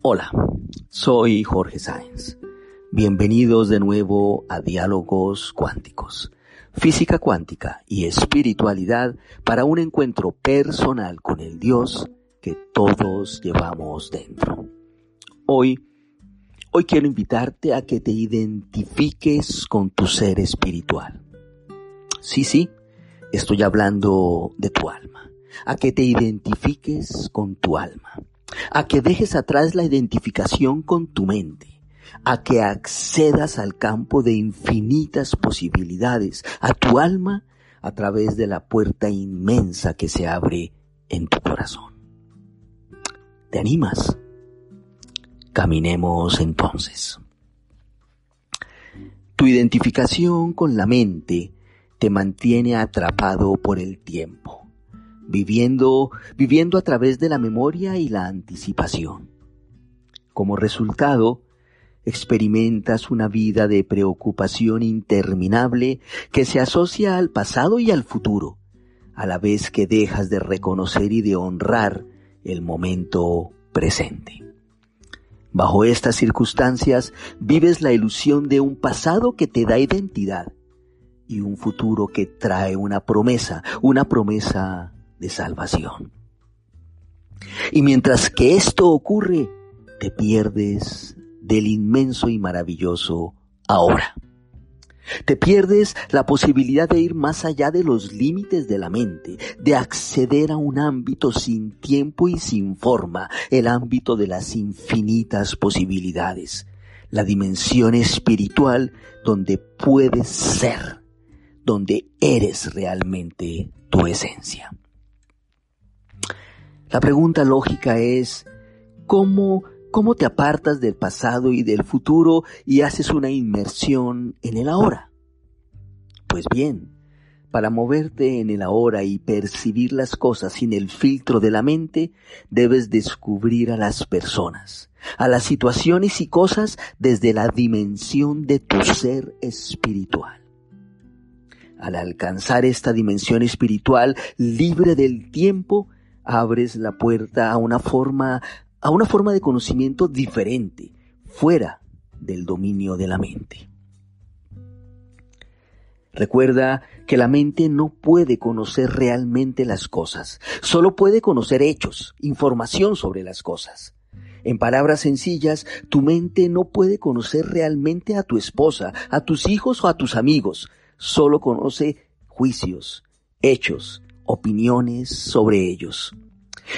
Hola, soy Jorge Sáenz. Bienvenidos de nuevo a Diálogos Cuánticos, física cuántica y espiritualidad para un encuentro personal con el Dios que todos llevamos dentro. Hoy, hoy quiero invitarte a que te identifiques con tu ser espiritual. Sí, sí, estoy hablando de tu alma, a que te identifiques con tu alma a que dejes atrás la identificación con tu mente, a que accedas al campo de infinitas posibilidades, a tu alma, a través de la puerta inmensa que se abre en tu corazón. ¿Te animas? Caminemos entonces. Tu identificación con la mente te mantiene atrapado por el tiempo viviendo, viviendo a través de la memoria y la anticipación. Como resultado, experimentas una vida de preocupación interminable que se asocia al pasado y al futuro, a la vez que dejas de reconocer y de honrar el momento presente. Bajo estas circunstancias vives la ilusión de un pasado que te da identidad y un futuro que trae una promesa, una promesa de salvación. Y mientras que esto ocurre, te pierdes del inmenso y maravilloso ahora. Te pierdes la posibilidad de ir más allá de los límites de la mente, de acceder a un ámbito sin tiempo y sin forma, el ámbito de las infinitas posibilidades, la dimensión espiritual donde puedes ser, donde eres realmente tu esencia. La pregunta lógica es, ¿cómo, cómo te apartas del pasado y del futuro y haces una inmersión en el ahora? Pues bien, para moverte en el ahora y percibir las cosas sin el filtro de la mente, debes descubrir a las personas, a las situaciones y cosas desde la dimensión de tu ser espiritual. Al alcanzar esta dimensión espiritual libre del tiempo, abres la puerta a una forma, a una forma de conocimiento diferente, fuera del dominio de la mente. Recuerda que la mente no puede conocer realmente las cosas, solo puede conocer hechos, información sobre las cosas. En palabras sencillas, tu mente no puede conocer realmente a tu esposa, a tus hijos o a tus amigos, solo conoce juicios, hechos, opiniones sobre ellos.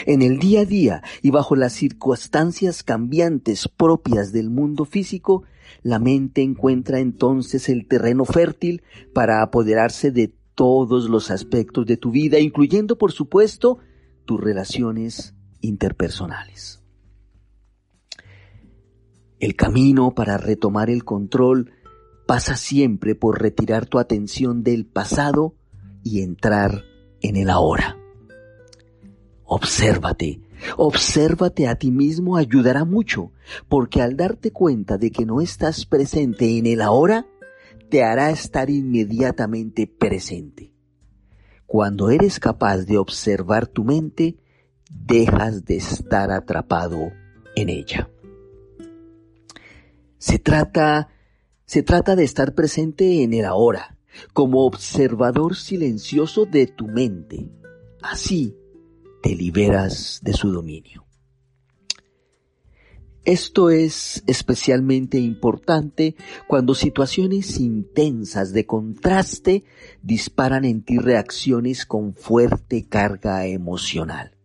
En el día a día y bajo las circunstancias cambiantes propias del mundo físico, la mente encuentra entonces el terreno fértil para apoderarse de todos los aspectos de tu vida, incluyendo, por supuesto, tus relaciones interpersonales. El camino para retomar el control pasa siempre por retirar tu atención del pasado y entrar en el ahora. Obsérvate, obsérvate a ti mismo ayudará mucho, porque al darte cuenta de que no estás presente en el ahora, te hará estar inmediatamente presente. Cuando eres capaz de observar tu mente, dejas de estar atrapado en ella. Se trata, se trata de estar presente en el ahora, como observador silencioso de tu mente. Así, te liberas de su dominio. Esto es especialmente importante cuando situaciones intensas de contraste disparan en ti reacciones con fuerte carga emocional.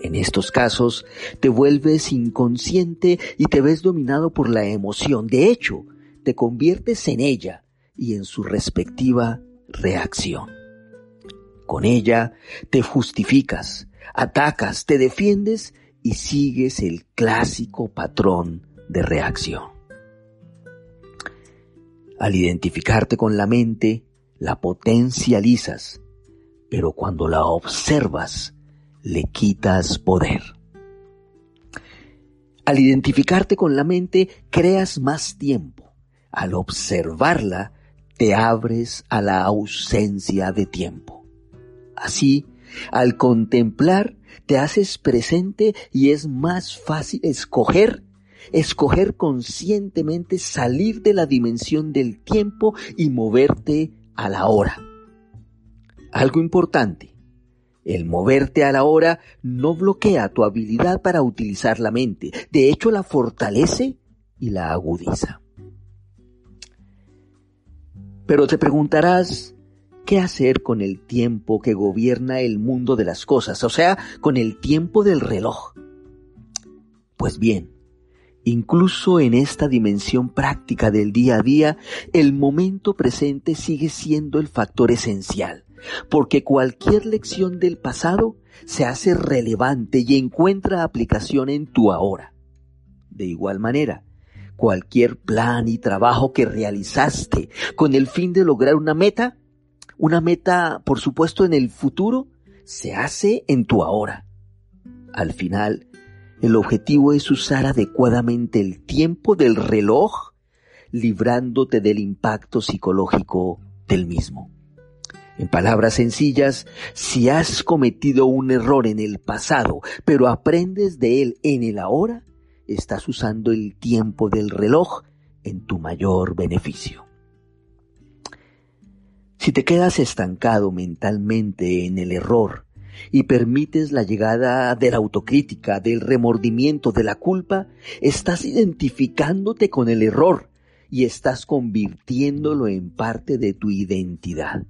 En estos casos, te vuelves inconsciente y te ves dominado por la emoción. De hecho, te conviertes en ella y en su respectiva reacción. Con ella te justificas, atacas, te defiendes y sigues el clásico patrón de reacción. Al identificarte con la mente, la potencializas, pero cuando la observas, le quitas poder. Al identificarte con la mente, creas más tiempo. Al observarla, te abres a la ausencia de tiempo. Así, al contemplar, te haces presente y es más fácil escoger, escoger conscientemente salir de la dimensión del tiempo y moverte a la hora. Algo importante, el moverte a la hora no bloquea tu habilidad para utilizar la mente, de hecho la fortalece y la agudiza. Pero te preguntarás, ¿qué hacer con el tiempo que gobierna el mundo de las cosas? O sea, con el tiempo del reloj. Pues bien, incluso en esta dimensión práctica del día a día, el momento presente sigue siendo el factor esencial, porque cualquier lección del pasado se hace relevante y encuentra aplicación en tu ahora. De igual manera, cualquier plan y trabajo que realizaste con el fin de lograr una meta, una meta, por supuesto, en el futuro, se hace en tu ahora. Al final, el objetivo es usar adecuadamente el tiempo del reloj, librándote del impacto psicológico del mismo. En palabras sencillas, si has cometido un error en el pasado, pero aprendes de él en el ahora, estás usando el tiempo del reloj en tu mayor beneficio. Si te quedas estancado mentalmente en el error y permites la llegada de la autocrítica, del remordimiento, de la culpa, estás identificándote con el error y estás convirtiéndolo en parte de tu identidad.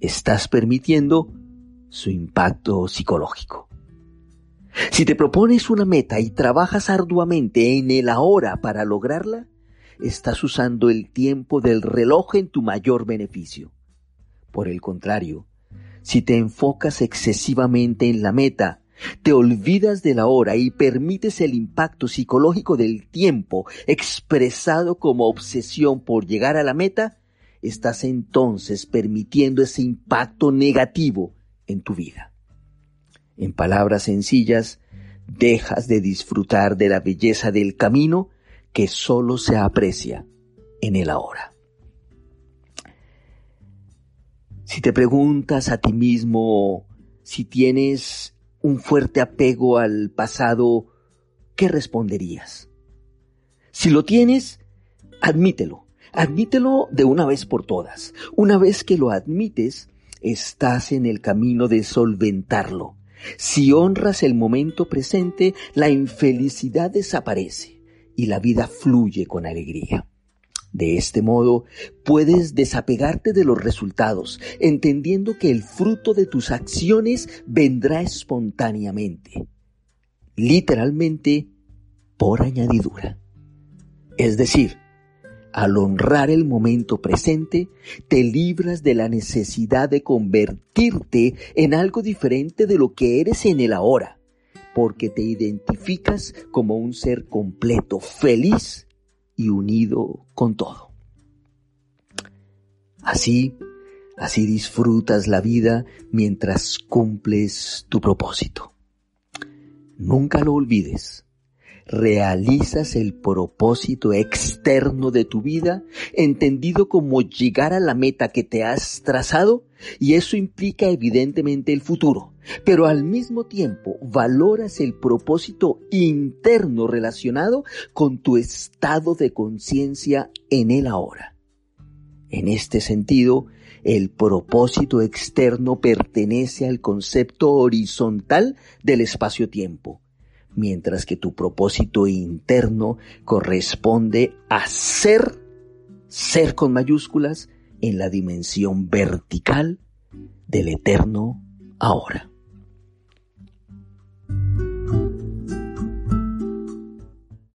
Estás permitiendo su impacto psicológico. Si te propones una meta y trabajas arduamente en el ahora para lograrla, estás usando el tiempo del reloj en tu mayor beneficio. Por el contrario, si te enfocas excesivamente en la meta, te olvidas de la hora y permites el impacto psicológico del tiempo expresado como obsesión por llegar a la meta, estás entonces permitiendo ese impacto negativo en tu vida. En palabras sencillas, dejas de disfrutar de la belleza del camino que solo se aprecia en el ahora. Si te preguntas a ti mismo si tienes un fuerte apego al pasado, ¿qué responderías? Si lo tienes, admítelo. Admítelo de una vez por todas. Una vez que lo admites, estás en el camino de solventarlo si honras el momento presente, la infelicidad desaparece y la vida fluye con alegría. De este modo, puedes desapegarte de los resultados, entendiendo que el fruto de tus acciones vendrá espontáneamente, literalmente por añadidura. Es decir, al honrar el momento presente, te libras de la necesidad de convertirte en algo diferente de lo que eres en el ahora, porque te identificas como un ser completo, feliz y unido con todo. Así, así disfrutas la vida mientras cumples tu propósito. Nunca lo olvides realizas el propósito externo de tu vida, entendido como llegar a la meta que te has trazado, y eso implica evidentemente el futuro, pero al mismo tiempo valoras el propósito interno relacionado con tu estado de conciencia en el ahora. En este sentido, el propósito externo pertenece al concepto horizontal del espacio-tiempo mientras que tu propósito interno corresponde a ser, ser con mayúsculas, en la dimensión vertical del eterno ahora.